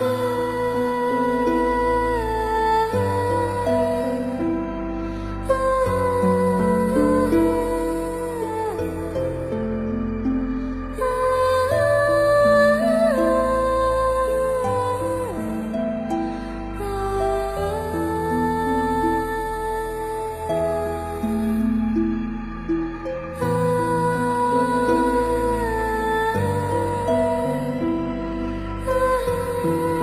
啊。you.